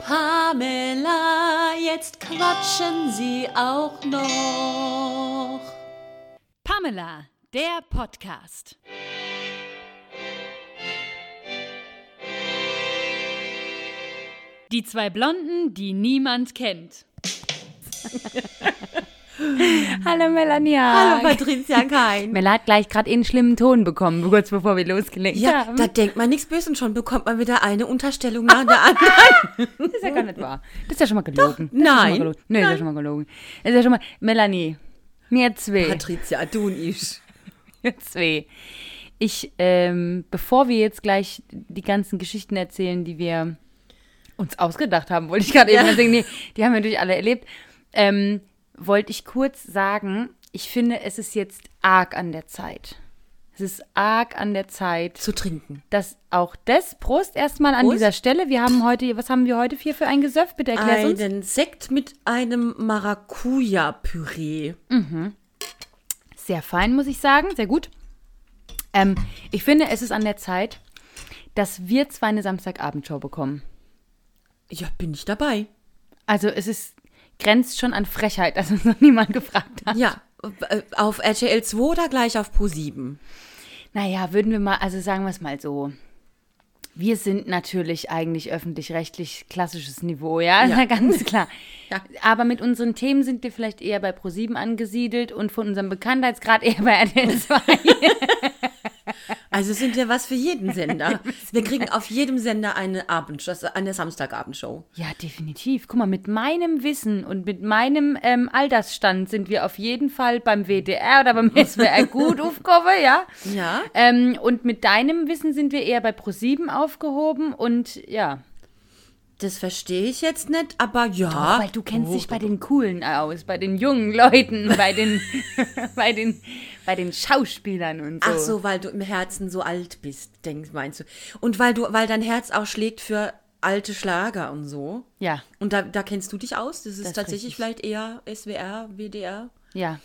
Pamela, jetzt quatschen sie auch noch. Pamela, der Podcast. Die zwei Blonden, die niemand kennt. Hallo Melania. Hallo Patricia Kein. Mela hat gleich gerade einen schlimmen Ton bekommen, kurz bevor wir losgelegt Ja, haben. da denkt man nichts Böses und schon bekommt man wieder eine Unterstellung nach der anderen. Das ist ja gar nicht wahr. Das ist ja schon mal gelogen. Doch, ja nein. mal gelogen. Nee, das ist ja schon mal gelogen. Das ist ja schon mal. Melanie, mir zwei. Patricia, du und ich. Mir zwei. Ich, ähm, bevor wir jetzt gleich die ganzen Geschichten erzählen, die wir uns ausgedacht haben, wollte ich gerade eben mal sagen, nee, die haben wir natürlich alle erlebt, ähm, wollte ich kurz sagen, ich finde, es ist jetzt arg an der Zeit. Es ist arg an der Zeit, Zu trinken. dass auch das, Prost erstmal an Prost. dieser Stelle. Wir haben heute, was haben wir heute hier für ein Gesöff? Bitte erklär uns. Einen Sekt mit einem Maracuja-Püree. Sehr fein, muss ich sagen. Sehr gut. Ähm, ich finde, es ist an der Zeit, dass wir zwei eine Samstagabendshow bekommen. Ja, bin ich dabei. Also es ist, grenzt schon an Frechheit, dass uns noch niemand gefragt hat. Ja, äh, auf RTL 2 oder gleich auf Pro 7? Naja, würden wir mal, also sagen wir es mal so. Wir sind natürlich eigentlich öffentlich-rechtlich klassisches Niveau, ja, Ja. ganz klar. Ja. Aber mit unseren Themen sind wir vielleicht eher bei ProSieben angesiedelt und von unserem Bekanntheitsgrad eher bei RTL 2. Also sind wir was für jeden Sender. Wir kriegen auf jedem Sender eine Abendshow, also eine Samstagabendshow. Ja, definitiv. Guck mal, mit meinem Wissen und mit meinem ähm, Altersstand sind wir auf jeden Fall beim WDR oder beim SWR gut aufgehoben, ja. Ja. Ähm, und mit deinem Wissen sind wir eher bei ProSieben aufgehoben und ja. Das verstehe ich jetzt nicht, aber ja. Weil du kennst dich bei den Coolen aus, bei den jungen Leuten, bei den, bei den, bei den Schauspielern und so. Ach so, weil du im Herzen so alt bist, denkst, meinst du. Und weil du, weil dein Herz auch schlägt für alte Schlager und so. Ja, Und da, da kennst du dich aus? Das ist Das tatsächlich vielleicht eher SWR, WDR. ja.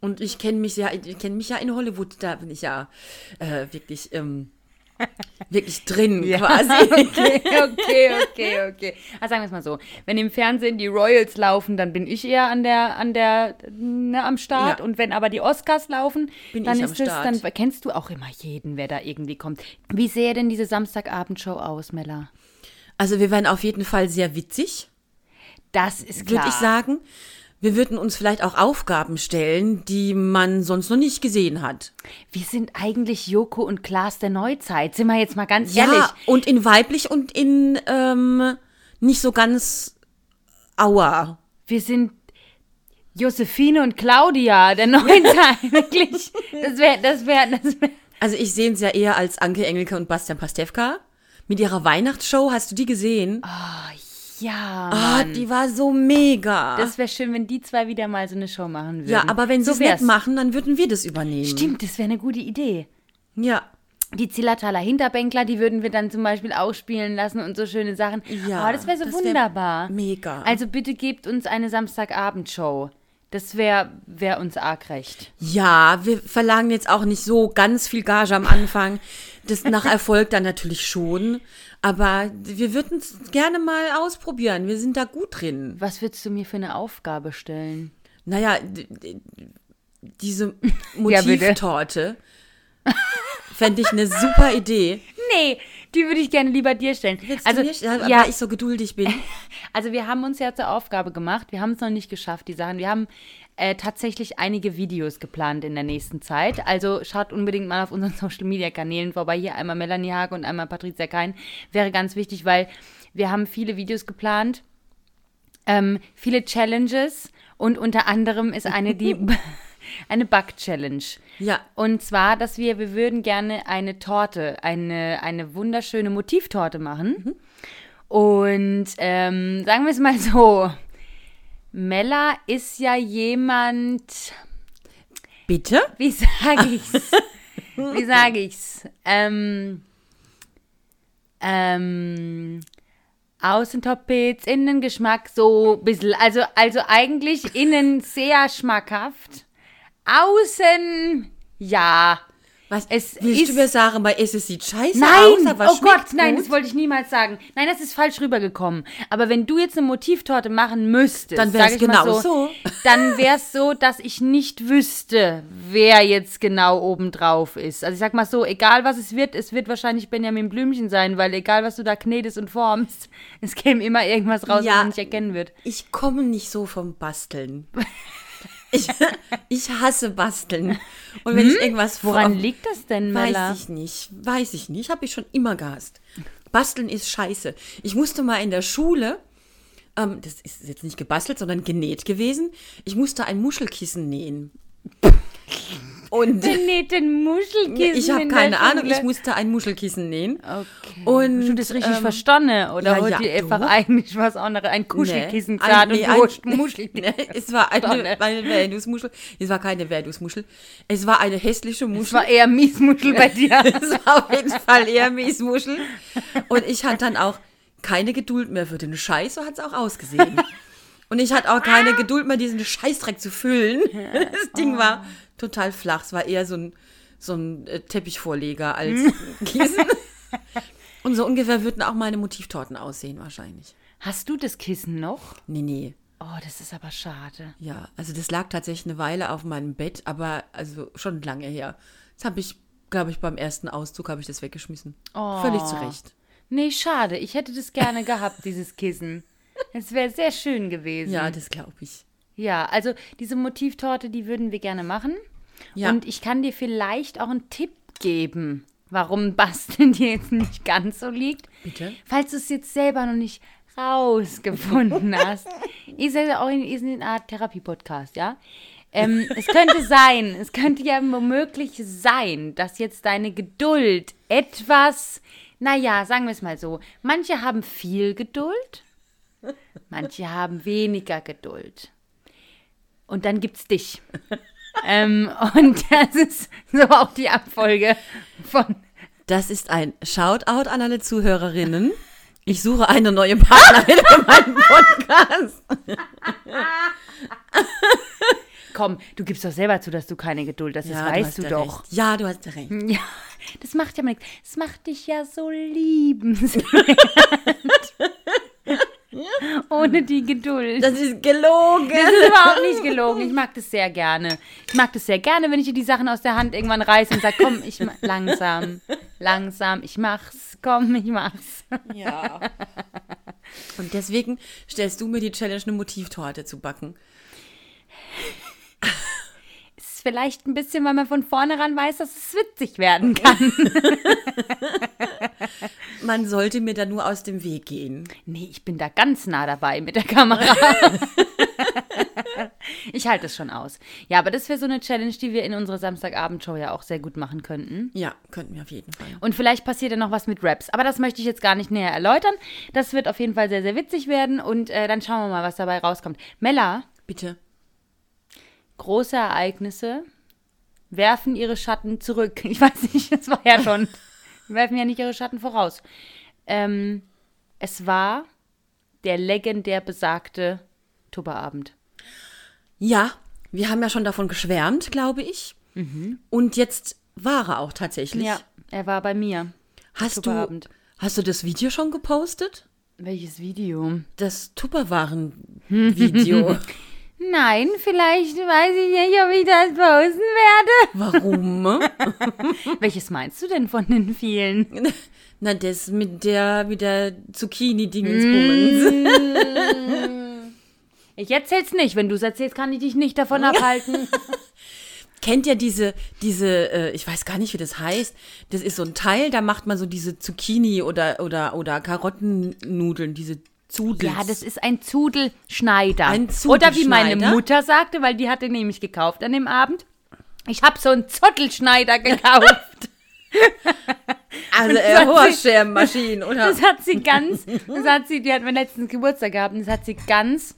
Und ich kenne mich ja, ich kenne mich ja in Hollywood, da bin ich ja äh, wirklich, ähm, wirklich drin quasi. Okay, okay, okay, okay. Also sagen wir es mal so. Wenn im Fernsehen die Royals laufen, dann bin ich eher an der, an der, ne, am Start. Ja. Und wenn aber die Oscars laufen, Bin dann ist Start. dann kennst du auch immer jeden, wer da irgendwie kommt. Wie sähe denn diese Samstagabendshow aus, Mella? Also wir wären auf jeden Fall sehr witzig, Das ist klar. würde ich sagen. Wir würden uns vielleicht auch Aufgaben stellen, die man sonst noch nicht gesehen hat. Wir sind eigentlich Joko und Klaas der Neuzeit. Sind wir jetzt mal ganz Ja, ehrlich. und in weiblich und in ähm, nicht so ganz Aua. Wir sind Josephine und Claudia der Neuzeit. Wirklich. Das wäre, das wäre, das wäre. Also ich sehe es ja eher als Anke Engelke und Bastian Pastewka. Mit ihrer Weihnachtsshow, hast du die gesehen? Ja, Ah, Mann. die war so mega. Das wäre schön, wenn die zwei wieder mal so eine Show machen würden. ja, aber wenn sie so es nicht machen, dann würden wir das übernehmen. Stimmt, das wäre eine gute Idee. Ja. Die Zillertaler Hinterbänkler, die würden wir dann zum Beispiel ausspielen lassen und so schöne Sachen. Ja, oh, das wäre so das wär wunderbar. mega. Also bitte gebt uns eine Samstagabendshow. Das wäre wär uns arg recht. Ja, wir verlangen jetzt auch nicht so ganz viel Gage am Anfang. Das nach Erfolg dann natürlich schon. Aber wir würden es gerne mal ausprobieren. Wir sind da gut drin. Was würdest du mir für eine Aufgabe stellen? Naja, diese Ja. Motivtorte fände ich eine super Idee. Nee, die würde ich gerne lieber dir stellen. Willst also, nicht? Ja, ich so geduldig bin. Also wir haben uns ja zur Aufgabe gemacht, wir haben es noch nicht geschafft, die Sachen. Wir haben äh, tatsächlich einige Videos geplant in der nächsten Zeit. Also schaut unbedingt mal auf unseren Social Media Kanälen vorbei. Hier einmal Melanie Hage und einmal Patricia Kein. Wäre ganz wichtig, weil wir haben viele Videos geplant, ähm, viele Challenges und unter anderem ist eine die eine Back-Challenge. Ja. Und zwar, dass wir, wir würden gerne eine Torte, eine, eine wunderschöne Motivtorte machen. Und ähm, sagen wir es mal so, Mella ist ja jemand, Bitte? wie sage ich's? wie sage ich's? Ähm, ähm, Außentopits, Innengeschmack so ein bisschen, also, also eigentlich innen sehr schmackhaft, außen, ja, Was, Es willst ist- du mir sagen, bei es es sieht scheiße Nein, aus, aber oh Gott, schmeckt nein, gut? das wollte ich niemals sagen. Nein, das ist falsch rübergekommen. Aber wenn du jetzt eine Motivtorte machen müsstest, Dann ich mal genau so, so. dann wär's so, dass ich nicht wüsste, wer jetzt genau oben drauf ist. Also ich sag mal so, egal was es wird, es wird wahrscheinlich Benjamin Blümchen sein, weil egal was du da knetest und formst, es käme immer irgendwas raus, Ja. was man nicht erkennen wird. Ich komme nicht so vom Basteln. Ich, ich hasse Basteln. Und wenn ich irgendwas Hm? Woran form- liegt das denn, Mella? Weiß ich nicht. Weiß ich nicht. Habe ich schon immer gehasst. Basteln ist scheiße. Ich musste mal in der Schule, ähm, das ist jetzt nicht gebastelt, sondern genäht gewesen. Ich musste ein Muschelkissen nähen. Und näht den Muschelkissen ich habe keine Ahnung, ich musste ein Muschelkissen nähen. Okay. Und, Hast du das richtig ähm, verstanden? Oder ja, wollt ja, ihr einfach eigentlich was anderes? Ein Kuschelkissen Nee, ein- und nee, du ein- Muschelkissen. Nee, es war eine, eine Verdusmuschel. Es war keine Verdusmuschel. Es war eine hässliche Muschel. war eher Miesmuschel bei dir. Es war auf jeden Fall eher Miesmuschel. Und ich hatte dann auch keine Geduld mehr für den Scheiß, so hat es auch ausgesehen. Und ich hatte auch keine Geduld mehr, diesen Scheißdreck zu füllen. Das Ding war total flach. Es war eher so ein, so ein äh, Teppichvorleger als Kissen. Und so ungefähr würden auch meine Motivtorten aussehen, wahrscheinlich. Hast du das Kissen noch? Nee, nee. Oh, das ist aber schade. Ja, also das lag tatsächlich eine Weile auf meinem Bett, aber also schon lange her. Das habe ich, glaube ich, beim ersten Auszug habe ich das weggeschmissen. Oh. Völlig zurecht. Nee, schade. Ich hätte das gerne gehabt, dieses Kissen. Es wäre sehr schön gewesen. Ja, das glaube ich. Ja, also diese Motivtorte, die würden wir gerne machen. Ja. Und ich kann dir vielleicht auch einen Tipp geben, warum Basteln dir jetzt nicht ganz so liegt. Bitte? Falls du es jetzt selber noch nicht rausgefunden hast. Ist ja auch in, ist eine Art Therapie-Podcast, ja? Ähm, es könnte sein, es könnte ja womöglich sein, dass jetzt deine Geduld etwas, naja, sagen wir es mal so, manche haben viel Geduld, manche haben weniger Geduld. Und dann gibt's dich. ähm, und das ist so auch die Abfolge von Das ist ein Shoutout an alle Zuhörerinnen. Ich suche eine neue Partnerin für meinen Podcast. Komm, du gibst doch selber zu, dass du keine Geduld hast. Das weißt hast du ja doch. Recht. Ja, du hast ja recht. Ja, das macht ja mal nichts. Das macht dich ja so liebenswert. Ohne die Geduld. Das ist gelogen. Das ist überhaupt nicht gelogen. Ich mag das sehr gerne. Ich mag das sehr gerne, wenn ich dir die Sachen aus der Hand irgendwann reiße und sage, komm, ich langsam, langsam, ich mach's, komm, ich mach's. Ja. Und deswegen stellst du mir die Challenge, eine Motivtorte zu backen. Vielleicht ein bisschen, weil man von vornherein weiß, dass es witzig werden kann. Man sollte mir da nur aus dem Weg gehen. Nee, ich bin da ganz nah dabei mit der Kamera. ich halte es schon aus. Ja, aber das wäre so eine Challenge, die wir in unserer Samstagabendshow ja auch sehr gut machen könnten. Ja, könnten wir auf jeden Fall. Und vielleicht passiert ja noch was mit Raps. Aber das möchte ich jetzt gar nicht näher erläutern. Das wird auf jeden Fall sehr, sehr witzig werden. Und äh, dann schauen wir mal, was dabei rauskommt. Mella, Bitte. Große Ereignisse werfen ihre Schatten zurück. Ich weiß nicht, das war ja schon. werfen ja nicht ihre Schatten voraus. Ähm, es war der legendär besagte Tupperabend. Ja, wir haben ja schon davon geschwärmt, glaube ich. Und jetzt war er auch tatsächlich. Ja, er war bei mir. Hast du, hast du das Video schon gepostet? Welches Video? Das Tupperwaren-Video. Nein, vielleicht weiß ich nicht, ob ich das posten werde. Warum? Welches meinst du denn von den vielen? Na, das mit der, mit der Zucchini-Dingensbummens. Ich erzähl's nicht. Wenn du es erzählst, kann ich dich nicht davon abhalten. Kennt ihr diese, diese, äh, ich weiß gar nicht, wie das heißt. Das ist so ein Teil, da macht man so diese Zucchini oder, oder, oder Karottennudeln, diese Zudels. Ja, das ist ein Zudelschneider. Ein Oder wie meine Zudelschneider? Mutter sagte, weil die hatte nämlich gekauft an dem Abend. Ich habe so einen Zottelschneider gekauft. Also äh, Horschermaschinen, oder? Das hat sie ganz, das hat sie, die hat mir letztens Geburtstag gehabt und das hat sie ganz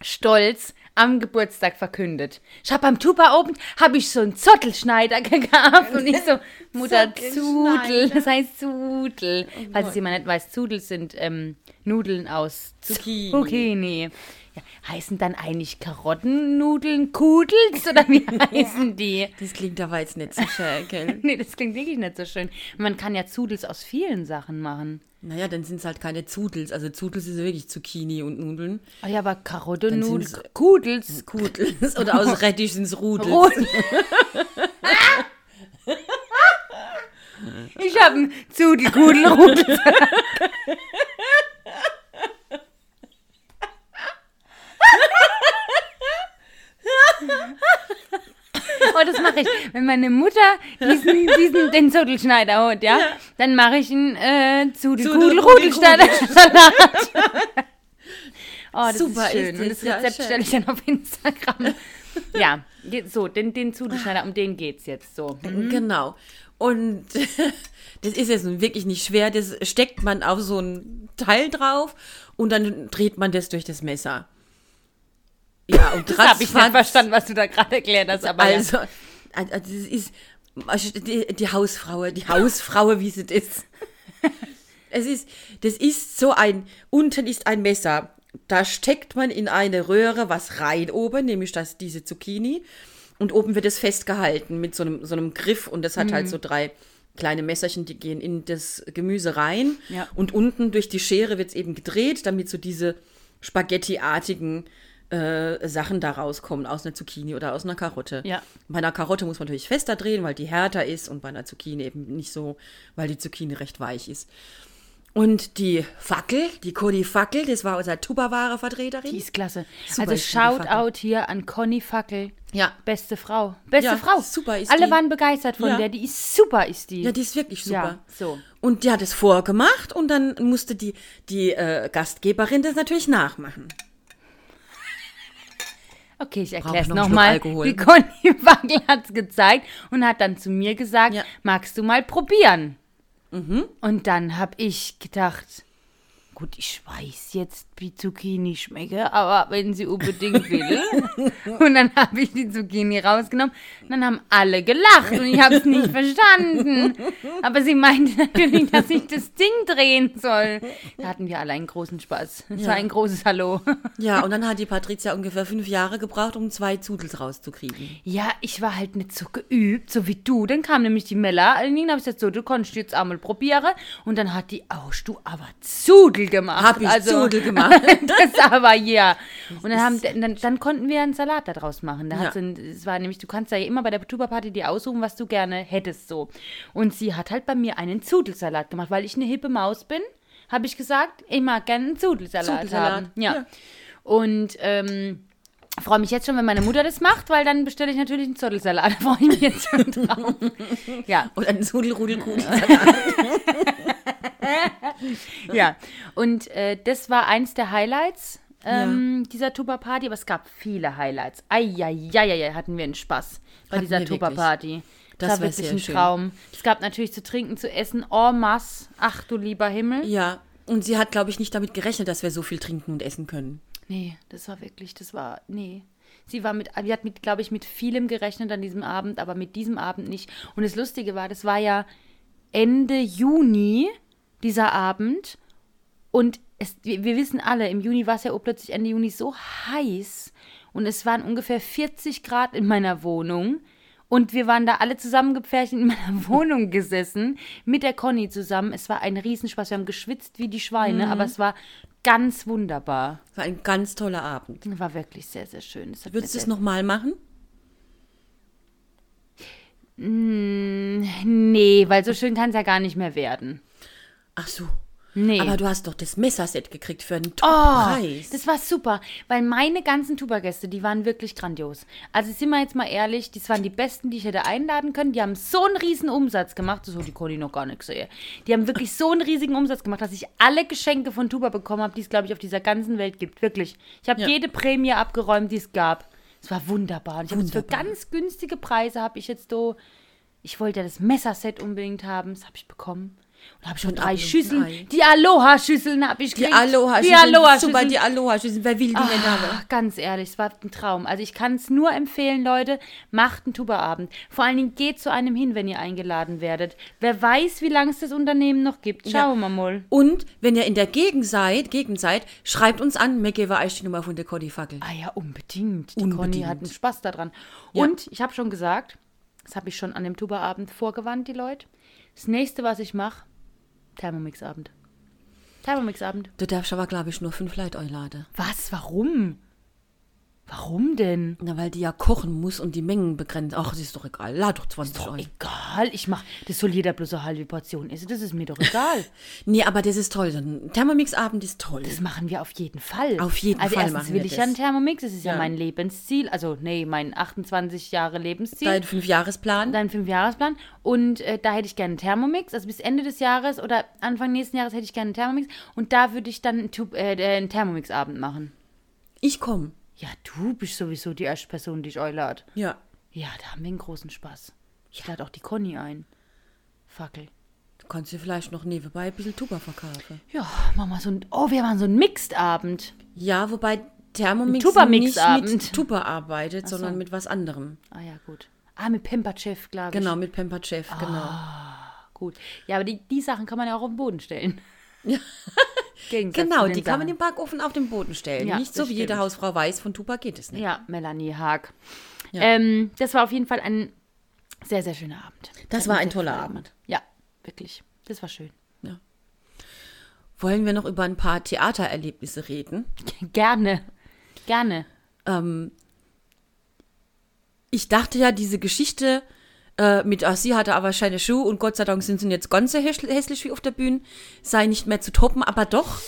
stolz am Geburtstag verkündet. Ich habe beim Tuba Open, habe ich so einen Zottelschneider gehabt und ich so, Mutter Zudel, das heißt Zudel. Falls es jemand nicht weiß, Zudel sind ähm, Nudeln aus Zucchini. Zucchini. Ja, heißen dann eigentlich Karottennudeln Kudels oder wie heißen die? Das klingt aber jetzt nicht so schön, gell? Nee, das klingt wirklich nicht so schön. Man kann ja Zudels aus vielen Sachen machen. Naja, dann sind es halt keine Zudels. Also Zudels ist wirklich Zucchini und Nudeln. Ah ja, aber Karottennudeln, Kudels. Kudels. Oder aus Rettich sind es Rudels. Rot. Ich habe einen Zudelkudelrudel. Oh, das mache ich. Wenn meine Mutter diesen, diesen den Zudelschneider holt, ja, dann mache ich einen äh, Zudelkudelrudelsalat. Oh, das Super ist schön. ist Und das, ja, Rezept stelle ich dann auf Instagram. ja, so, den, den Zudelschneider, um den geht's jetzt so. Genau. Und das ist jetzt wirklich nicht schwer. Das steckt man auf so ein Teil drauf und dann dreht man das durch das Messer. Ja, und Das habe ich nicht verstanden, was du da gerade erklärt hast, aber. Also, also das ist also die, die Hausfrau, die Hausfrau, wie sie das. Es ist, das ist so ein, unten ist ein Messer. Da steckt man in eine Röhre was rein oben, nämlich das, diese Zucchini. Und oben wird es festgehalten mit so einem, so einem Griff und das hat Mhm. halt so drei kleine Messerchen, die gehen in das Gemüse rein. Ja. Und unten durch die Schere wird es eben gedreht, damit so diese Spaghetti-artigen äh, Sachen da rauskommen, aus einer Zucchini oder aus einer Karotte. Ja. Bei einer Karotte muss man natürlich fester drehen, weil die härter ist und bei einer Zucchini eben nicht so, weil die Zucchini recht weich ist. Und die Fackel, die Conny Fackel, das war unser Tupperware-Vertreterin. Die ist klasse. Super also. Shoutout hier an Conny Fackel. Ja. Beste Frau. Beste Ja, Frau. super ist Alle die. waren begeistert von Ja. der. Die ist super, ist die. Ja, die ist wirklich super. Ja, so. Und die hat es vorgemacht und dann musste die, die äh, Gastgeberin das natürlich nachmachen. Okay, ich erkläre es nochmal. Die Conny Wackel hat es gezeigt und hat dann zu mir gesagt, Ja. magst du mal probieren? Mhm. Und dann habe ich gedacht, gut, ich weiß jetzt, wie Zucchini schmecke, aber wenn sie unbedingt will. und dann habe ich die Zucchini rausgenommen und dann haben alle gelacht und ich habe es nicht verstanden. Aber sie meinte natürlich, dass ich das Ding drehen soll. Da hatten wir alle einen großen Spaß. Es Ja. war ein großes Hallo. Ja, und dann hat die Patricia ungefähr fünf Jahre gebraucht, um zwei Zudels rauszukriegen. Ja, ich war halt nicht so geübt, so wie du. Dann kam nämlich die Mella. Und dann habe ich gesagt, so, du kannst jetzt einmal probieren. Und dann hat die, oh, du aber Zudel gemacht. Hab ich also, Zudel gemacht. das aber, ja. Und dann, haben, dann, dann konnten wir einen Salat daraus machen. Da Ja. hat sie, es war nämlich, du kannst ja immer bei der Tuba-Party dir aussuchen, was du gerne hättest, so. Und sie hat halt bei mir einen Zudelsalat gemacht, weil ich eine hippe Maus bin. Habe ich gesagt, ich mag gerne einen Zudelsalat, Zudelsalat, haben. Ja. ja. Und, ähm, freue mich jetzt schon, wenn meine Mutter das macht, weil dann bestelle ich natürlich einen Zottelsalat. Da freue ich mich jetzt schon drauf. ja, Und einen Zudelrudelkugel. ja. Und äh, das war eins der Highlights ähm, dieser Tuba-Party, aber es gab viele Highlights. Eieieiei, hatten wir einen Spaß bei Hatten dieser. Tuba-Party. Das, Das war wirklich ein schön. Traum. Es gab natürlich zu trinken, zu essen, en masse. Ach du lieber Himmel. ja, und sie hat, glaube ich, nicht damit gerechnet, dass wir so viel trinken und essen können. Nee, das war wirklich, das war, nee. Sie war mit, sie hat mit, glaube ich, mit vielem gerechnet an diesem Abend, aber mit diesem Abend nicht. Und das Lustige war, das war ja Ende Juni, dieser Abend. Und es, wir, wir wissen alle, im Juni war es ja auch plötzlich Ende Juni so heiß. Und es waren ungefähr 40 Grad in meiner Wohnung. Und wir waren da alle zusammengepfercht in meiner Wohnung gesessen, mit der Conny zusammen. Es war ein Riesenspaß. Wir haben geschwitzt wie die Schweine, aber es war ganz wunderbar. War ein ganz toller Abend. War wirklich sehr, sehr schön. Würdest du es nochmal machen? Nee, weil so schön kann es ja gar nicht mehr werden. Ach so. Nee. Aber du hast doch das Messerset gekriegt für einen Oh, Top-Preis. das war super, weil meine ganzen Tuba-Gäste, die waren wirklich grandios. Also sind wir jetzt mal ehrlich, das waren die besten, die ich hätte einladen können. Die haben so einen riesen Umsatz gemacht, das hat die Conny noch gar nicht gesehen. Die haben wirklich so einen riesigen Umsatz gemacht, dass ich alle Geschenke von Tuba bekommen habe, die es, glaube ich, auf dieser ganzen Welt gibt. Wirklich. Ich habe Ja. jede Prämie abgeräumt, die es gab. Es war wunderbar. Und ich habe jetzt für ganz günstige Preise habe ich jetzt so, ich wollte ja das Messerset unbedingt haben, das habe ich bekommen. Und habe schon drei Schüsseln. Ei. Die Aloha-Schüsseln habe ich gekriegt. Aloha, Die Aloha-Schüsseln. super, die Aloha, wer will die nicht haben? Ah, ganz ehrlich, es war ein Traum. Also ich kann es nur empfehlen, Leute, macht einen Tuba-Abend. Vor allen Dingen geht zu einem hin, wenn ihr eingeladen werdet. Wer weiß, wie lange es das Unternehmen noch gibt. Schauen wir mal. Und wenn ihr in der Gegend seid, Gegend seid, schreibt uns an, mir gebe euch die Nummer von der Cody-Fackel. Ah ja, unbedingt. Die Unbedingt. Conny hat einen Spaß daran. Ja. Und ich habe schon gesagt, das habe ich schon an dem Tuba-Abend vorgewandt, die Leute. Das nächste, was ich mache, Thermomix-Abend. Thermomix-Abend. Du darfst aber, glaube ich, nur fünf Leute einladen. Was? Warum? Warum denn? Na, weil die ja kochen muss und die Mengen begrenzt. Ach, das ist doch egal. Lad doch 20 Doch Euro. egal, ich mach, das soll jeder bloß eine halbe Portion essen, das ist mir doch egal. Nee, aber das ist toll. So ein Thermomix-Abend ist toll. Das machen wir auf jeden Fall. Auf jeden also Fall erstens machen will wir ich das. ja einen Thermomix, das ist ja, Ja. mein Lebensziel, also nee, mein 28 Jahre Lebensziel. Dein Fünfjahresplan. Dein Fünfjahresplan. Und äh, da hätte ich gerne einen Thermomix. Also bis Ende des Jahres oder Anfang nächsten Jahres hätte ich gerne einen Thermomix. Und da würde ich dann einen, äh, äh, einen Thermomix-Abend machen. Ich komme. Ja, du bist sowieso die erste Person, die ich einlade. Ja. Ja, da haben wir einen großen Spaß. Ich lade auch die Conny ein. Fackel. Du kannst dir vielleicht noch nebenbei ein bisschen Tuba verkaufen. Ja, machen wir so ein. Oh, wir machen so einen Mixed-Abend. Ja, wobei Thermomix Ein nicht mit Tuba arbeitet, so. sondern mit was anderem. Ah ja, gut. Ah, mit Pemperchef, glaube ich. Genau, mit Pamper Chef, genau. Gut. Ja, aber die, die Sachen kann man ja auch auf den Boden stellen. Gegensatz Genau, die kann man im Backofen auf den Boden stellen. Ja, nicht so das wie jede stimmt. Hausfrau weiß, von Tuba geht es nicht. Ja, Melanie Haag. Ja. Ähm, das war auf jeden Fall ein sehr, sehr schöner Abend. Das Hat war ein toller gefreut. Abend. Ja, wirklich. Das war schön. Wollen wir noch über ein paar Theatererlebnisse reden? Gerne. Gerne. Ähm, ich dachte ja, diese Geschichte äh, mit, ach, sie hatte aber scheine Schuhe und Gott sei Dank sind sie jetzt ganz so hässl- hässlich wie auf der Bühne, sei nicht mehr zu toppen, aber doch.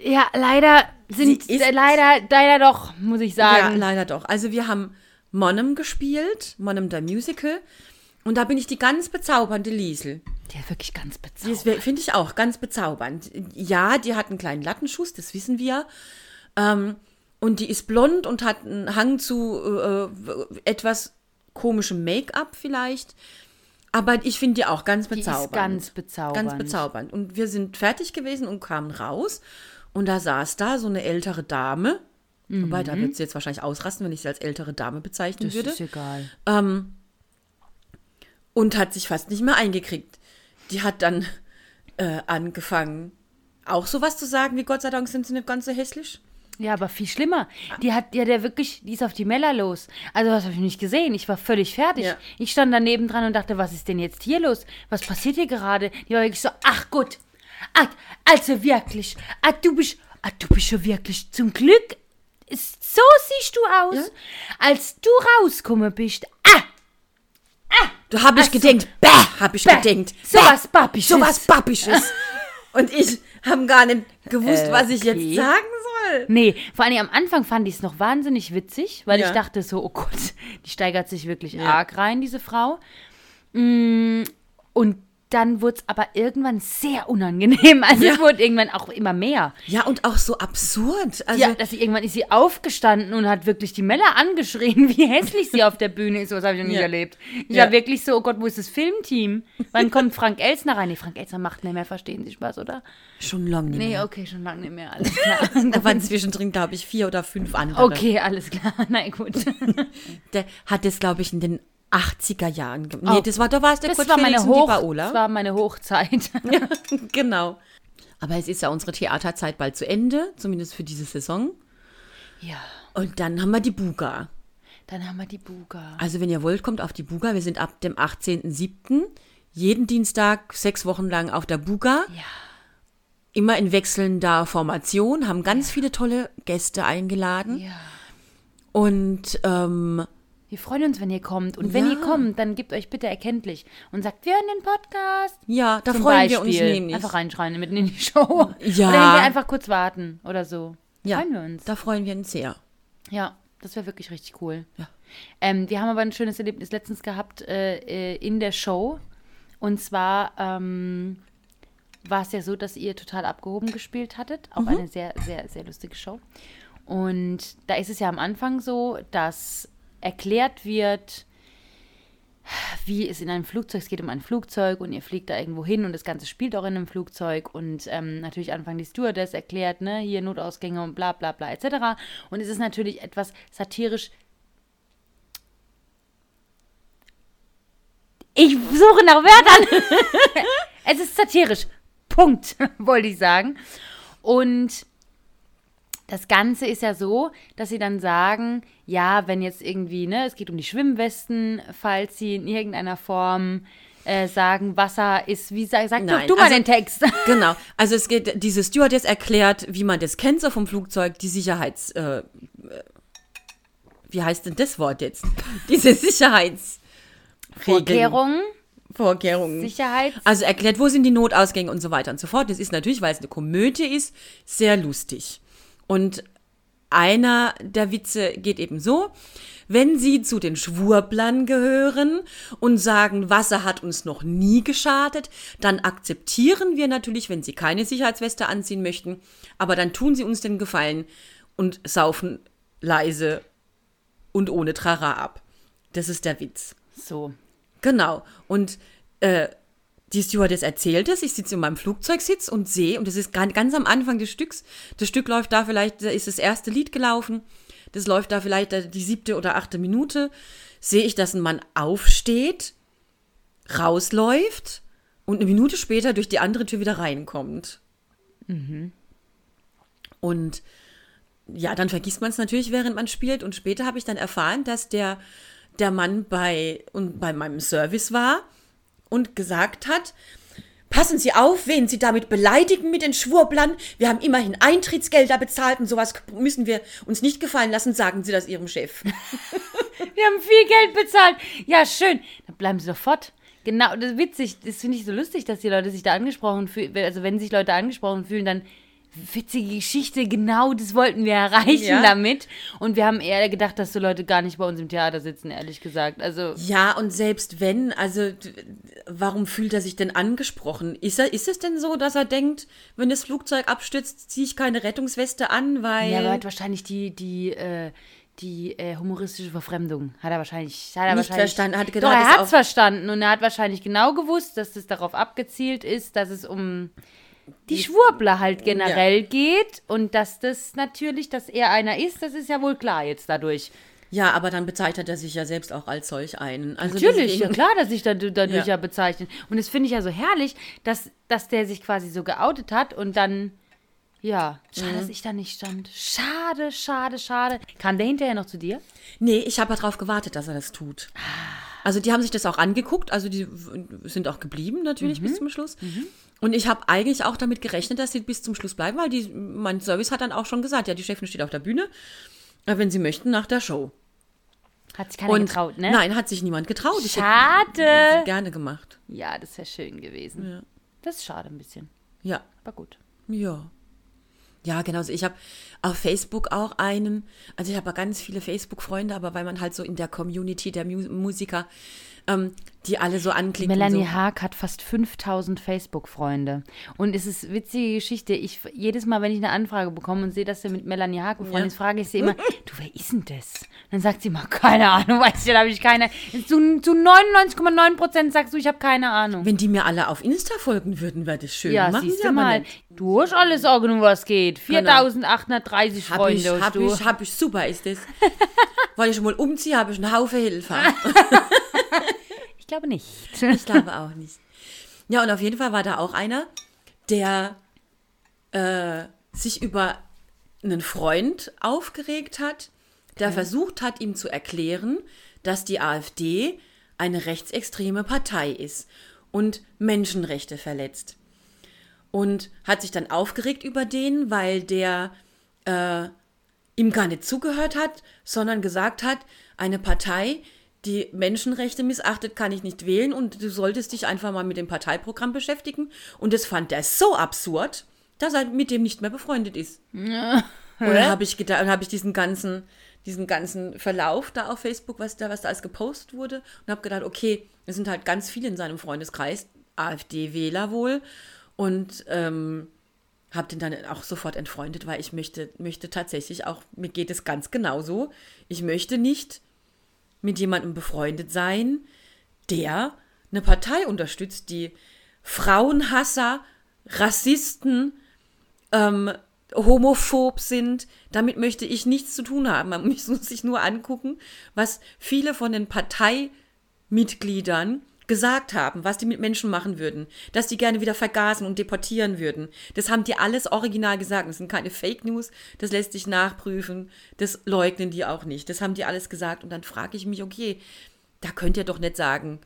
Ja, leider sind Sie ist- äh, leider, leider doch, muss ich Ja, sagen. leider doch. Also wir haben Monum gespielt, Monum der Musical. Und da bin ich die ganz bezaubernde Liesel. Der ist wirklich ganz Die bezaubernd. ist- finde ich auch ganz bezaubernd. Ja, die hat einen kleinen Lattenschuss, das wissen wir. Ähm, und die ist blond und hat einen Hang zu äh, etwas komischem Make-up vielleicht. Aber ich finde die auch ganz Die ist bezaubernd. ganz bezaubernd. Ganz bezaubernd. Und wir sind fertig gewesen und kamen raus. Und da saß da so eine ältere Dame. Wobei, da wird sie jetzt wahrscheinlich ausrasten, wenn ich sie als ältere Dame bezeichnen Das würde ist egal. ähm, und hat sich fast nicht mehr eingekriegt. Die hat dann äh, angefangen, auch sowas zu sagen, wie Gott sei Dank sind sie nicht ganz so hässlich. Ja, aber viel schlimmer. Die hat ja der wirklich, die ist auf die Mella los. Also das habe ich nicht gesehen. Ich war völlig fertig. Ja. Ich stand daneben dran und dachte, was ist denn jetzt hier los? Was passiert hier gerade? Die war wirklich so, ach gut. Ah, also wirklich. Ah, du bist, ah, du bist ja wirklich zum Glück. So siehst du aus. Ja. Als du rausgekommen bist. Ah, Da habe ich Ach so. gedenkt, bäh, habe ich Bäh, gedenkt. sowas Babisches. Sowas Babisches. und ich habe gar nicht gewusst, Äh, was ich okay. jetzt sagen soll. Nee, vor allem am Anfang fand ich es noch wahnsinnig witzig, weil Ja. ich dachte so, oh Gott, die steigert sich wirklich arg rein, diese Frau. Mm, Und dann wurde es aber irgendwann sehr unangenehm. Also es wurde irgendwann auch immer mehr. Ja, und auch so absurd. Also, ja, dass sie irgendwann ist sie aufgestanden und hat wirklich die Mella angeschrien, wie hässlich sie auf der Bühne ist. So was habe ich noch nie Ja. erlebt. Ich Ja. war wirklich so, oh Gott, wo ist das Filmteam? Wann kommt Frank Elsner rein? Nee, Frank Elsner macht nicht mehr, verstehen Sie Spaß, oder? schon lange nicht Nee, mehr. okay, schon lange nicht mehr, alles klar. Da waren zwischendrin, glaube ich, vier oder fünf andere. Okay, alles klar. Na gut. Der hat das, glaube ich, in den 80er Jahren. Nee, Oh. das war, da war es der Das Kurt war, meine Felix Hoch, Paola. das war meine Hochzeit. Ja, genau. Aber es ist ja unsere Theaterzeit bald zu Ende, zumindest für diese Saison. Ja, Und dann haben wir die Buga. dann haben wir die Buga. Also wenn ihr wollt, kommt auf die Buga. Wir sind ab dem 18.07. jeden Dienstag sechs Wochen lang auf der Buga. Ja. Immer in wechselnder Formation, haben ganz viele tolle Gäste eingeladen. Ja. Und ähm, Wir freuen uns, wenn ihr kommt. Und wenn Ja. ihr kommt, dann gebt euch bitte erkenntlich und sagt, wir hören den Podcast. ja, da Zum freuen wir uns Beispiel. nämlich. Einfach reinschreien mitten in die Show. Ja. Oder wir einfach kurz warten oder so. ja, Freuen wir uns. Da freuen wir uns sehr. Ja, das wäre wirklich richtig cool. Ja. Ähm, wir haben aber ein schönes Erlebnis letztens gehabt äh, äh, in der Show. Und zwar ähm, war es ja so, dass ihr total abgehoben gespielt hattet. Auch eine sehr, sehr, sehr lustige Show. Und da ist es ja am Anfang so, dass erklärt wird, wie es in einem Flugzeug, es geht um ein Flugzeug und ihr fliegt da irgendwo hin und das Ganze spielt auch in einem Flugzeug und ähm, natürlich Anfang die Stewardess erklärt, ne, hier Notausgänge und bla bla bla etc. Und es ist natürlich etwas satirisch. Ich suche nach Wörtern. es ist satirisch. Punkt, wollte ich sagen. Und das Ganze ist ja so, dass sie dann sagen, ja, wenn jetzt irgendwie, ne, es geht um die Schwimmwesten, falls sie in irgendeiner Form äh, sagen, Wasser ist, wie sag, sag Nein, doch du mal also- den Text. Genau. Also es geht, diese Stewardess erklärt, wie man das kennt so vom Flugzeug, die Sicherheits, äh, wie heißt denn das Wort jetzt? Diese Sicherheits Vorkehrungen, Vorkehrungen. Sicherheit. Also erklärt, wo sind die Notausgänge und so weiter und so fort. Das ist natürlich, weil es eine Komödie ist, sehr lustig. Und einer der Witze geht eben so, wenn Sie zu den Schwurblern gehören und sagen, Wasser hat uns noch nie geschadet, dann akzeptieren wir natürlich, wenn Sie keine Sicherheitsweste anziehen möchten, aber dann tun Sie uns den Gefallen und saufen leise und ohne Trara ab. Das ist der Witz. So. Genau. Und äh, die Stewardess erzählt es, ich sitze in meinem Flugzeugsitz und sehe, und das ist ganz, am Anfang des Stücks, das Stück läuft da vielleicht, da ist das erste Lied gelaufen, das läuft da vielleicht äh, die siebte oder achte Minute, sehe ich, dass ein Mann aufsteht, rausläuft und eine Minute später durch die andere Tür wieder reinkommt. Und ja, dann vergisst man es natürlich, während man spielt. Und später habe ich dann erfahren, dass der, der Mann bei, und bei meinem Service war und gesagt hat, passen Sie auf, wen Sie damit beleidigen mit den Schwurblern. Wir haben immerhin Eintrittsgelder bezahlt und sowas müssen wir uns nicht gefallen lassen, sagen Sie das Ihrem Chef. Wir haben viel Geld bezahlt. Ja, schön. Dann bleiben Sie doch fort. Genau, das ist witzig. Das finde ich so lustig, dass die Leute sich da angesprochen fühlen. Also wenn sich Leute angesprochen fühlen, dann witzige Geschichte, genau das wollten wir erreichen Ja. damit. Und wir haben eher gedacht, dass so Leute gar nicht bei uns im Theater sitzen, ehrlich gesagt. Also Ja, und selbst wenn, also warum fühlt er sich denn angesprochen? Ist, er, ist es denn so, dass er denkt, wenn das Flugzeug abstürzt, ziehe ich keine Rettungsweste an, weil... Ja, aber er hat wahrscheinlich die, die, äh, die äh, humoristische Verfremdung. Hat er wahrscheinlich. Hat er Nicht wahrscheinlich, verstanden, hat Doch, gedacht, er ist hat es verstanden und er hat wahrscheinlich genau gewusst, dass es darauf abgezielt ist, dass es um die Schwurbler halt generell geht und dass das natürlich, dass er einer ist, das ist ja wohl klar jetzt dadurch. Ja, aber dann bezeichnet er sich ja selbst auch als solch einen. Also Natürlich, ja klar, dass sich dann dadurch ja, Ja. bezeichnet. Und das finde ich ja so herrlich, dass, dass der sich quasi so geoutet hat und dann, ja, schade, Mhm. dass ich da nicht stand. Schade, schade, schade. Kam der hinterher noch zu dir? Nee, ich habe ja darauf gewartet, dass er das tut. Also die haben sich das auch angeguckt, also die sind auch geblieben natürlich bis zum Schluss. Und ich habe eigentlich auch damit gerechnet, dass sie bis zum Schluss bleiben, weil die, mein Service hat dann auch schon gesagt, ja, die Chefin steht auf der Bühne, äh, wenn sie möchten, nach der Show. Hat sich keiner Und getraut, ne? nein, hat sich niemand getraut. Ich hätte Schade. gerne gemacht. Ja, das wäre schön gewesen. Ja. Das ist schade ein bisschen. Ja. Aber gut. Ja. Ja, genau. Ich habe auf Facebook auch einen, also ich habe ganz viele Facebook-Freunde, aber weil man halt so in der Community der Mu Musiker, ähm, die alle so anklicken. Melanie so. Haag hat fast 5000 Facebook-Freunde. Und es ist witzige Geschichte. Ich, jedes Mal, wenn ich eine Anfrage bekomme und sehe, dass sie mit Melanie Haag befreundet Ja. ist, frage ich sie immer, du, wer ist denn das? Und dann sagt sie immer, keine Ahnung, weiß ich, da habe ich keine. Zu, zu 99,9 Prozent sagst du, ich habe keine Ahnung. Wenn die mir alle auf Insta folgen würden, wäre das schön. Ja, Machen siehst sie du mal. nicht. Du hast alles Augen, was geht. 4830 Hab Freunde ich, hast hab du. ich, hab ich, super ist das. Weil ich schon mal umziehe, habe ich einen Haufen Hilfe. Ich glaube nicht. Ich glaube auch nicht. Ja, und auf jeden Fall war da auch einer, der äh, sich über einen Freund aufgeregt hat, der versucht hat, ihm zu erklären, dass die AfD eine rechtsextreme Partei ist und Menschenrechte verletzt. Und hat sich dann aufgeregt über den, weil der äh, ihm gar nicht zugehört hat, sondern gesagt hat, eine Partei, die Menschenrechte missachtet, kann ich nicht wählen und du solltest dich einfach mal mit dem Parteiprogramm beschäftigen. Und das fand er so absurd, dass er mit dem nicht mehr befreundet ist. Und dann habe ich gedacht, habe ich diesen ganzen, diesen ganzen Verlauf da auf Facebook, was da, was da alles gepostet wurde, und habe gedacht, okay, es sind halt ganz viele in seinem Freundeskreis, AfD-Wähler wohl, und ähm, habe den dann auch sofort entfreundet, weil ich möchte, möchte tatsächlich auch, mir geht es ganz genauso, ich möchte nicht mit jemandem befreundet sein, der eine Partei unterstützt, die Frauenhasser, Rassisten, ähm, homophob sind. Damit möchte ich nichts zu tun haben. Man muss sich nur angucken, was viele von den Parteimitgliedern gesagt haben, was die mit Menschen machen würden, dass die gerne wieder vergasen und deportieren würden. Das haben die alles original gesagt. Das sind keine Fake News, das lässt sich nachprüfen, das leugnen die auch nicht. Das haben die alles gesagt und dann frage ich mich, okay, da könnt ihr doch nicht sagen,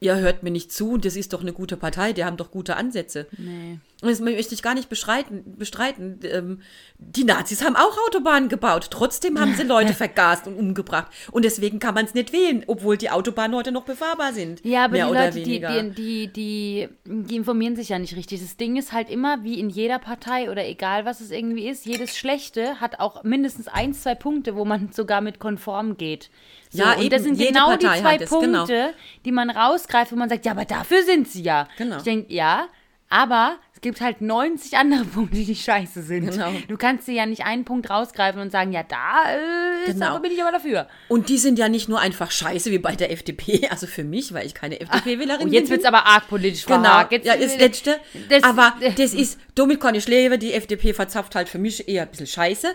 ihr hört mir nicht zu das ist doch eine gute Partei, die haben doch gute Ansätze. Nee. Und das möchte ich gar nicht bestreiten. bestreiten. Ähm, die Nazis haben auch Autobahnen gebaut. Trotzdem haben sie Leute vergast und umgebracht. Und deswegen kann man es nicht wählen, obwohl die Autobahnen heute noch befahrbar sind. Ja, aber die Leute, die, die, die, die, die informieren sich ja nicht richtig. Das Ding ist halt immer, wie in jeder Partei oder egal was es irgendwie ist, jedes Schlechte hat auch mindestens ein, zwei Punkte, wo man sogar mit konform geht. So, Ja, und eben, das sind genau die Partei zwei hat es, Punkte, genau. die man rausgreift, wo man sagt, ja, aber dafür sind sie ja. Genau. Ich denke, ja, aber es gibt halt 90 andere Punkte, die scheiße sind. Genau. Du kannst dir ja nicht einen Punkt rausgreifen und sagen, ja, da äh, ist, Genau. aber bin ich aber dafür. Und die sind ja nicht nur einfach scheiße wie bei der FDP, also für mich, weil ich keine FDP-Wählerin Oh, jetzt bin. wird es aber arg politisch Genau, verhakt. Jetzt, ja, das letzte. das- aber das ist, damit kann ich leben. Die FDP verzapft halt für mich eher ein bisschen scheiße.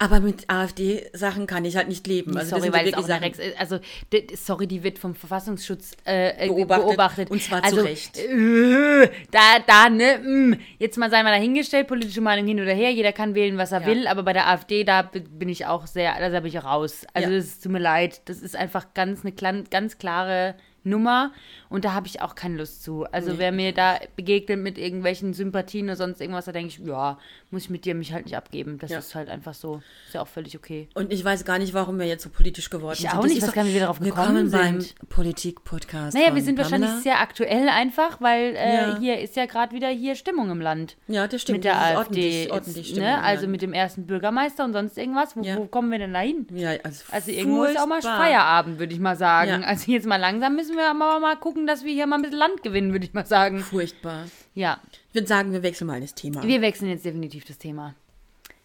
Aber mit AfD-Sachen kann ich halt nicht leben. Also sorry, weil wirklich auch eine Sachen- Rex, also sorry, die wird vom Verfassungsschutz äh, äh, Beobachtet. beobachtet. Und zwar also, zu Recht. Äh, da, da, ne, mh. jetzt mal sei mal dahingestellt, politische Meinung hin oder her, jeder kann wählen, was er Ja. will, aber bei der AfD, da bin ich auch sehr, da bin ich raus. Also Ja. es tut mir leid, das ist einfach ganz eine ganz klare Nummer und da habe ich auch keine Lust zu. Also wer mir da begegnet mit irgendwelchen Sympathien oder sonst irgendwas, da denke ich, ja, muss ich mit dir mich halt nicht abgeben. Das Ja. ist halt einfach so. Ist ja auch völlig okay. Und ich weiß gar nicht, warum wir jetzt so politisch geworden Ich sind. auch Das nicht, doch- gar nicht, wir darauf gekommen beim sind. Politik-Podcast. Naja, wir sind Pamela. wahrscheinlich sehr aktuell einfach, weil äh, Ja. hier ist ja gerade wieder hier Stimmung im Land. Ja, das stimmt. Mit der AfD. Ordentlich, ordentlich Stimmung ne? Also mit dem ersten Bürgermeister und sonst irgendwas. Wo, Ja. wo kommen wir denn da hin? Ja, also, Also irgendwo ist auch mal. Feierabend, würde ich mal sagen. Also jetzt mal langsam müssen wir aber mal gucken, dass wir hier mal ein bisschen Land gewinnen, würde ich mal sagen. Furchtbar. Ja, Ich würde sagen, wir wechseln mal das Thema. wir wechseln jetzt definitiv das Thema.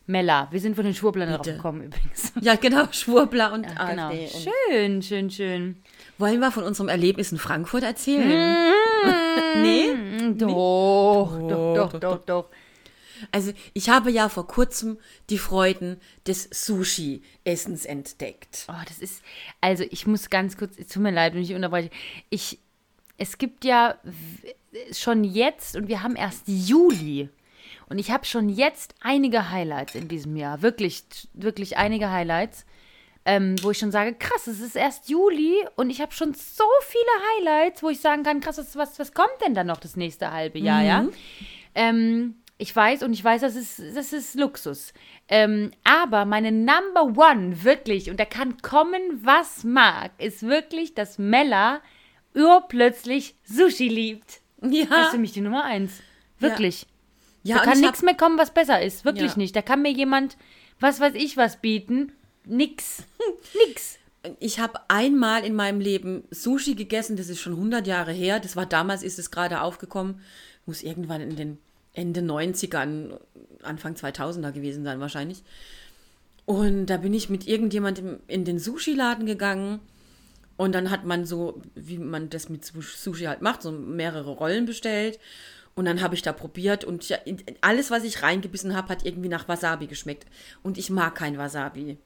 Mella, wir sind von den Schwurblern drauf gekommen übrigens. ja, genau, Schwurbler und Genau. AfD. Und Schön, schön, schön. wollen wir von unserem Erlebnis in Frankfurt erzählen? nee? Mm, Doch, doch, doch, doch, doch. Also ich habe ja vor kurzem die Freuden des Sushi-Essens entdeckt. Oh, das ist, also ich muss ganz kurz, es tut mir leid, wenn ich unterbreche. Ich, es gibt ja schon jetzt, und wir haben erst Juli, und ich habe schon jetzt einige Highlights in diesem Jahr, wirklich, wirklich einige Highlights, ähm, wo ich schon sage, krass, es ist erst Juli und ich habe schon so viele Highlights, wo ich sagen kann, krass, was, was, kommt denn dann noch das nächste halbe Jahr, ja? Ähm, ich weiß und ich weiß, das ist, das ist Luxus. Ähm, aber meine Number One, wirklich, und da kann kommen, was mag, ist wirklich, dass Mella urplötzlich Sushi liebt. Das ist Ja, für mich die Nummer eins. Wirklich. ja da und kann ich nichts mehr kommen, was besser ist. Wirklich Ja. nicht. Da kann mir jemand, was weiß ich, was bieten. Nix. Nix. hab, ich habe einmal in meinem Leben Sushi gegessen, das ist schon 100 Jahre her. Das war damals, ist es gerade aufgekommen. Muss irgendwann in den Ende 90ern, Anfang 2000er gewesen sein wahrscheinlich. Und da bin ich mit irgendjemandem in den Sushi-Laden gegangen. Und dann hat man so, wie man das mit Sushi halt macht, so mehrere Rollen bestellt. Und dann habe ich da probiert und ja, alles, was ich reingebissen habe, hat irgendwie nach Wasabi geschmeckt. Und ich mag kein Wasabi.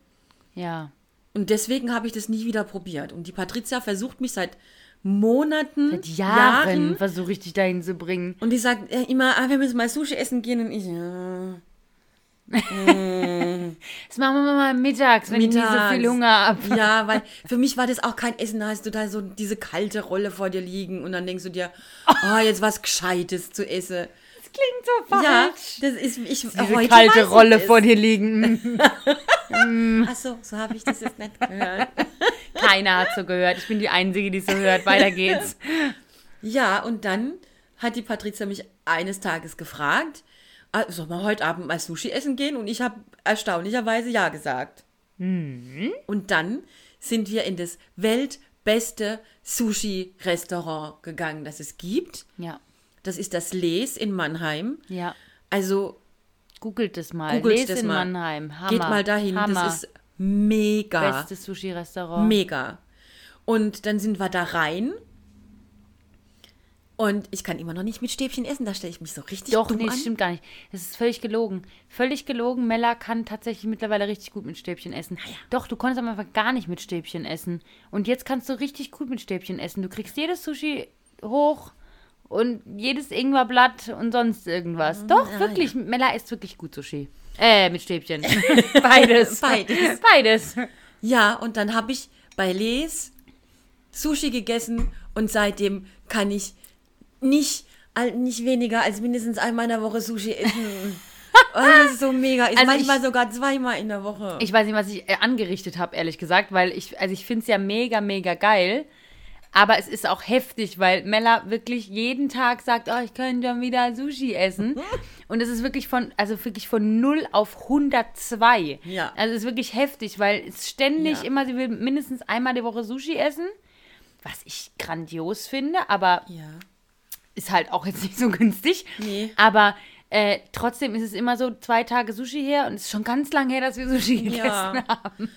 Ja. Und deswegen habe ich das nie wieder probiert. Und die Patricia versucht mich seit Monaten, Seit Jahren versuche ich dich dahin zu bringen. Und die sagt äh, immer, ah, wir müssen mal Sushi essen gehen. Und ich, ja. Das machen wir mal mittags, wenn ich nicht so Mittags. viel Hunger habe. Ja, weil für mich war das auch kein Essen. Da hast du da so diese kalte Rolle vor dir liegen und dann denkst du dir, oh, jetzt was Gescheites zu essen. Das klingt so falsch. Ja, das ist, ich, Diese heute kalte Rolle vor dir liegen. Ach so, so habe ich das jetzt nicht gehört. Keiner hat so gehört. Ich bin die Einzige, die so hört. Weiter geht's. Ja, und dann hat die Patricia mich eines Tages gefragt, soll man heute Abend mal Sushi essen gehen? Und ich habe erstaunlicherweise ja gesagt. Und dann sind wir in das weltbeste Sushi-Restaurant gegangen, das es gibt. Ja, Das ist das Les in Mannheim. ja. Also Googelt es mal. googelt Lest das in mal. Mannheim. Hammer. Geht mal dahin. Hammer. Das ist mega. Bestes Sushi-Restaurant. Mega. Und dann sind wir da rein. Und ich kann immer noch nicht mit Stäbchen essen, da stelle ich mich so richtig Doch, dumm nee, das an. stimmt gar nicht. Das ist völlig gelogen. Völlig gelogen. Mella kann tatsächlich mittlerweile richtig gut mit Stäbchen essen. Doch, du konntest am Anfang gar nicht mit Stäbchen essen. Und jetzt kannst du richtig gut mit Stäbchen essen. Du kriegst jedes Sushi hoch und jedes Ingwerblatt und sonst irgendwas. Doch, wirklich. Mella isst wirklich gut Sushi. Äh, mit Stäbchen. Beides. Beides. Beides. Ja, und dann habe ich bei Les Sushi gegessen und seitdem kann ich nicht, nicht weniger als mindestens einmal in der Woche Sushi essen. Oh, das ist so mega. Ist Also manchmal ich- sogar zweimal in der Woche. Ich weiß nicht, was ich äh, angerichtet habe, ehrlich gesagt, weil ich, also ich finde es ja mega, mega geil. Aber es ist auch heftig, weil Mella wirklich jeden Tag sagt, oh, ich könnte schon wieder Sushi essen. Und es ist wirklich von, also wirklich von 0 auf 102. Ja. Also es ist wirklich heftig, weil es ständig Ja. immer, sie will mindestens einmal die Woche Sushi essen. Was ich grandios finde, aber ja. Ist halt auch jetzt nicht so günstig. Nee. Aber äh, trotzdem ist es immer so zwei Tage Sushi her und es ist schon ganz lange her, dass wir Sushi gegessen Ja. haben.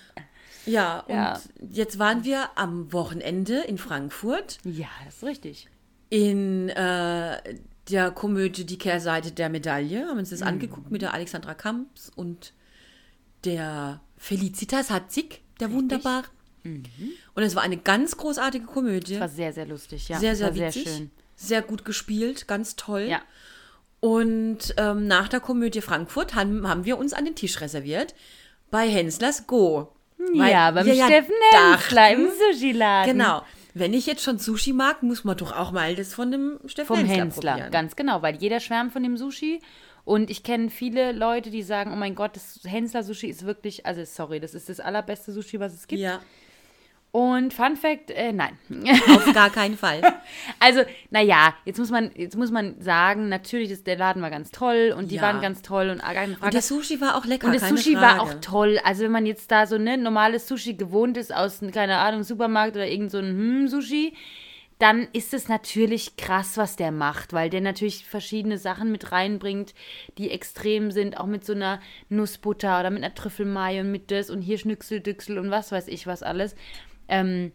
Ja, und Ja. jetzt waren wir am Wochenende in Frankfurt Ja, das ist richtig. in äh, der Komödie Die Kehrseite der Medaille. Haben uns das angeguckt mit der Alexandra Kamps und der Felicitas Hatzig, der wunderbar. Und es war eine ganz großartige Komödie. War sehr, sehr lustig, ja. sehr, sehr sehr schön. Sehr gut gespielt, ganz toll. Ja. Und ähm, nach der Komödie Frankfurt haben, haben wir uns an den Tisch reserviert bei Henslers Go. Weil ja, beim ja Steffen Hensler im Sushi-Laden. Genau. Wenn ich jetzt schon Sushi mag, muss man doch auch mal das von dem Steffen Vom Hensler, Hensler, probieren. ganz genau, weil jeder schwärmt von dem Sushi. Und ich kenne viele Leute, die sagen, oh mein Gott, das Hensler-Sushi ist wirklich, also sorry, das ist das allerbeste Sushi, was es gibt. Ja, Und Fun Fact, äh, nein. auf gar keinen Fall. Also, naja, jetzt muss man, jetzt muss man sagen, natürlich ist der Laden war ganz toll und die Ja. waren ganz toll und keine Frage. Und das Sushi war auch lecker, Und das Sushi Frage. war auch toll. Also wenn man jetzt da so ne normales Sushi gewohnt ist aus, keine Ahnung, Supermarkt oder irgend so ein hm Sushi, dann ist es natürlich krass, was der macht, weil der natürlich verschiedene Sachen mit reinbringt, die extrem sind, auch mit so einer Nussbutter oder mit einer Trüffelmayo und mit das und hier Schnüchseldüchsel und was weiß ich was alles. Ähm,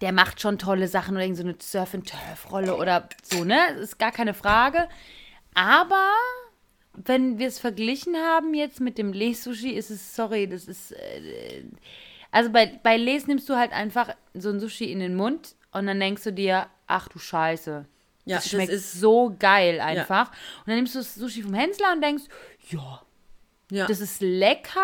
der macht schon tolle Sachen oder irgend so eine Surf and Turf Rolle oder so, ne? Das ist gar keine Frage. Aber wenn wir es verglichen haben jetzt mit dem Les-Sushi, ist es, sorry, das ist. Äh, also bei, bei Les nimmst du halt einfach so ein Sushi in den Mund und dann denkst du dir, ach du Scheiße. Ja, das das schmeckt ist- so geil einfach. Und dann nimmst du das Sushi vom Hensler und denkst, ja, Ja. das ist lecker.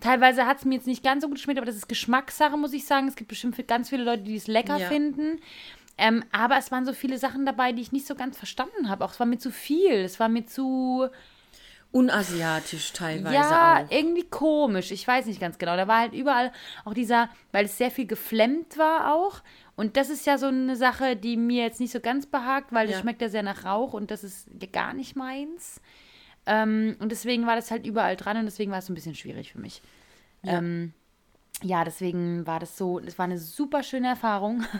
Teilweise hat es mir jetzt nicht ganz so gut geschmeckt, aber das ist Geschmackssache, muss ich sagen. Es gibt bestimmt ganz viele Leute, die es lecker Ja. finden. Ähm, aber es waren so viele Sachen dabei, die ich nicht so ganz verstanden habe. Auch es war mir zu viel. Es war mir zu. Unasiatisch teilweise ja, auch. irgendwie komisch. Ich weiß nicht ganz genau. Da war halt überall auch dieser, weil es sehr viel geflemmt war auch. Und das ist ja so eine Sache, die mir jetzt nicht so ganz behagt, weil das Ja. schmeckt ja sehr nach Rauch und das ist gar nicht meins. Ähm, und deswegen war das halt überall dran und deswegen war es so ein bisschen schwierig für mich. Ja, ähm, ja deswegen war das so, es war eine super schöne Erfahrung.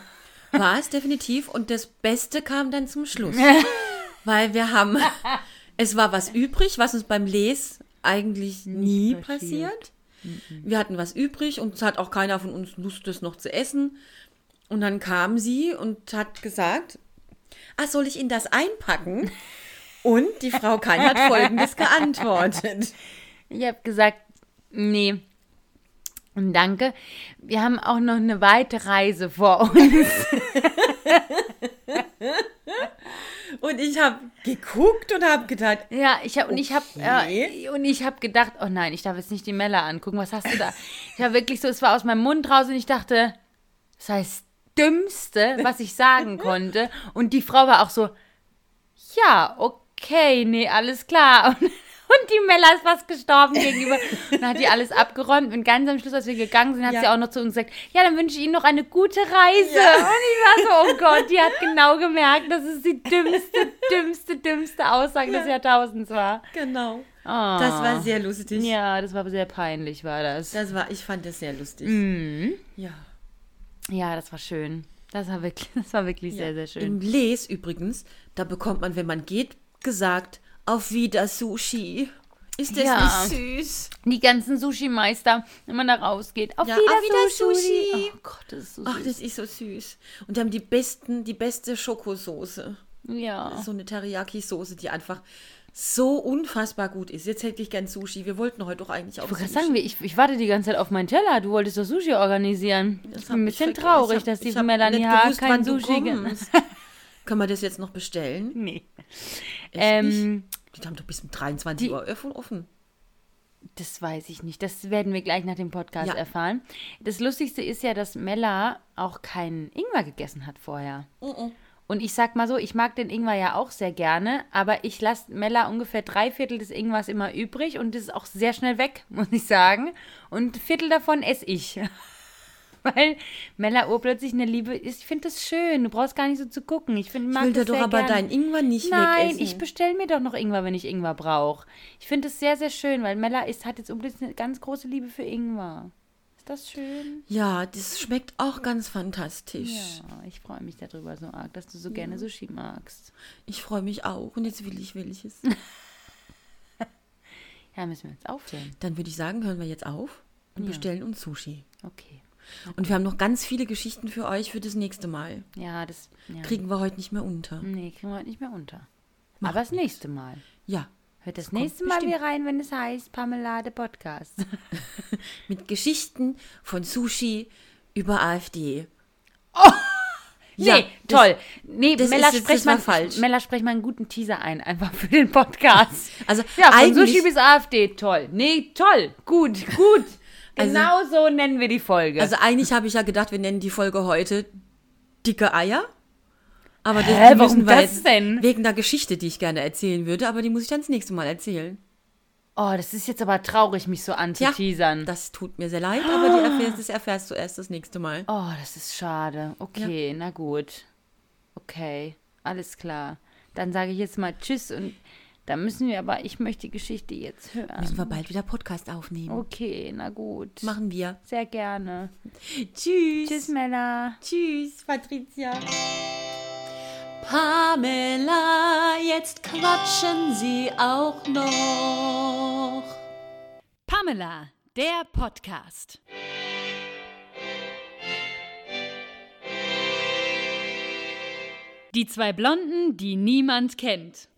War es definitiv. Und das Beste kam dann zum Schluss. Weil wir haben, es war was übrig, was uns beim Les eigentlich nie passiert. passiert. Wir hatten was übrig und es hat auch keiner von uns Lust, das noch zu essen. Und dann kam sie und hat gesagt, ah, soll ich Ihnen das einpacken? Und die Frau Kahn hat Folgendes geantwortet. Ich habe gesagt, nee. Und danke. Wir haben auch noch eine weite Reise vor uns. Und ich habe geguckt und habe gedacht, Ja, ich habe und ich habe äh, und ich habe gedacht, oh nein, ich darf jetzt nicht die Mella angucken. Was hast du da? Ich habe wirklich so, es war aus meinem Mund raus und ich dachte, das heißt dümmste, was ich sagen konnte. Und die Frau war auch so, ja, okay, nee, alles klar. Und, und die Mella ist fast gestorben gegenüber. Und dann hat die alles abgeräumt. Und ganz am Schluss, als wir gegangen sind, hat Ja. sie auch noch zu uns gesagt, ja, dann wünsche ich Ihnen noch eine gute Reise. Und ich war so, oh Gott, die hat genau gemerkt, dass es die dümmste, dümmste, dümmste Aussage des Jahrtausends war. genau. Oh. Das war sehr lustig. Ja, das war sehr peinlich, war das. Das war, ich fand das sehr lustig. Mhm. Ja. Ja, das war schön. Das war wirklich, das war wirklich sehr, sehr schön. Im Les übrigens, da bekommt man, wenn man geht, gesagt, auf wieder Sushi. Ist das Ja. nicht süß? Die ganzen Sushi-Meister, wenn man da rausgeht. Auf Ja, wieder, auf wieder Sushi. Sushi. Oh Gott, das ist so Ach, süß. das ist so süß. Und die haben die besten, die beste Schokosoße. ja. So eine Teriyaki-Soße, die einfach so unfassbar gut ist. Jetzt hätte ich gern Sushi. Wir wollten heute doch eigentlich auch Ich wollte Sushi. gerade sagen, ich, ich warte die ganze Zeit auf meinen Teller. Du wolltest doch Sushi organisieren. Das hab bin ein ich bisschen vergessen. traurig, Ich hab- dass die ich hab Melanie nicht H. gewusst, kein wann du Sushi ge- kommst. Können wir das jetzt noch bestellen? Nee. Ähm? Die haben doch bis um 23 die- Uhr offen- offen. Das weiß ich nicht. Das werden wir gleich nach dem Podcast Ja. erfahren. Das Lustigste ist ja, dass Mella auch keinen Ingwer gegessen hat vorher. Und ich sag mal so, ich mag den Ingwer ja auch sehr gerne, aber ich lasse Mella ungefähr drei Viertel des Ingwers immer übrig und das ist auch sehr schnell weg, muss ich sagen. Und ein Viertel davon esse ich. Weil Mella urplötzlich eine Liebe ist. Ich finde das schön. Du brauchst gar nicht so zu gucken. Ich, find, Ich mag will dir das doch sehr aber gerne. dein Ingwer nicht Nein, wegessen. ich bestelle mir doch noch Ingwer, wenn ich Ingwer brauche. Ich finde es sehr, sehr schön, weil Mella ist, hat jetzt unbedingt eine ganz große Liebe für Ingwer. Ist das schön? Ja, das schmeckt auch ganz fantastisch. Ja, ich freue mich darüber so arg, dass du so gerne Sushi magst. Ich freue mich auch. Und jetzt will ich welches. Ja, müssen wir jetzt aufhören. Dann würde ich sagen, hören wir jetzt auf und bestellen uns Sushi. Okay. Und wir haben noch ganz viele Geschichten für euch für das nächste Mal. Ja, das ja. Kriegen wir heute nicht mehr unter. Nee, kriegen wir heute nicht mehr unter. Aber das nächste Mal. Ja, Hört das, kommt nächste Mal wieder rein, wenn es heißt Pamela, der Podcast. mit Geschichten von Sushi über AfD. Nee, Ja, das- toll. Nee, das Mella, ist jetzt- sprech das war mal, falsch. Mella, sprech mal einen guten Teaser ein, einfach für den Podcast. Also Ja, von Sushi bis AfD, toll. Nee, toll, gut, gut. Also- Genau so nennen wir die Folge. also eigentlich habe ich ja gedacht, wir nennen die Folge heute dicke Eier. Aber das, Hä, müssen wir das jetzt denn? wegen der Geschichte, die ich gerne erzählen würde, aber die muss ich dann das nächste Mal erzählen. oh, das ist jetzt aber traurig, mich so anzuteasern. Das tut mir sehr leid, aber die erfährst, das erfährst du erst das nächste Mal. oh, das ist schade. Okay, na gut. Okay, alles klar. Dann sage ich jetzt mal Tschüss und da müssen wir aber, ich möchte die Geschichte jetzt hören. Müssen wir bald wieder Podcast aufnehmen. Okay, na gut. Machen wir. Sehr gerne. Tschüss. Tschüss, Mella. Tschüss, Patricia. Pamela, jetzt quatschen Sie auch noch. Pamela, der Podcast. Die zwei Blonden, die niemand kennt.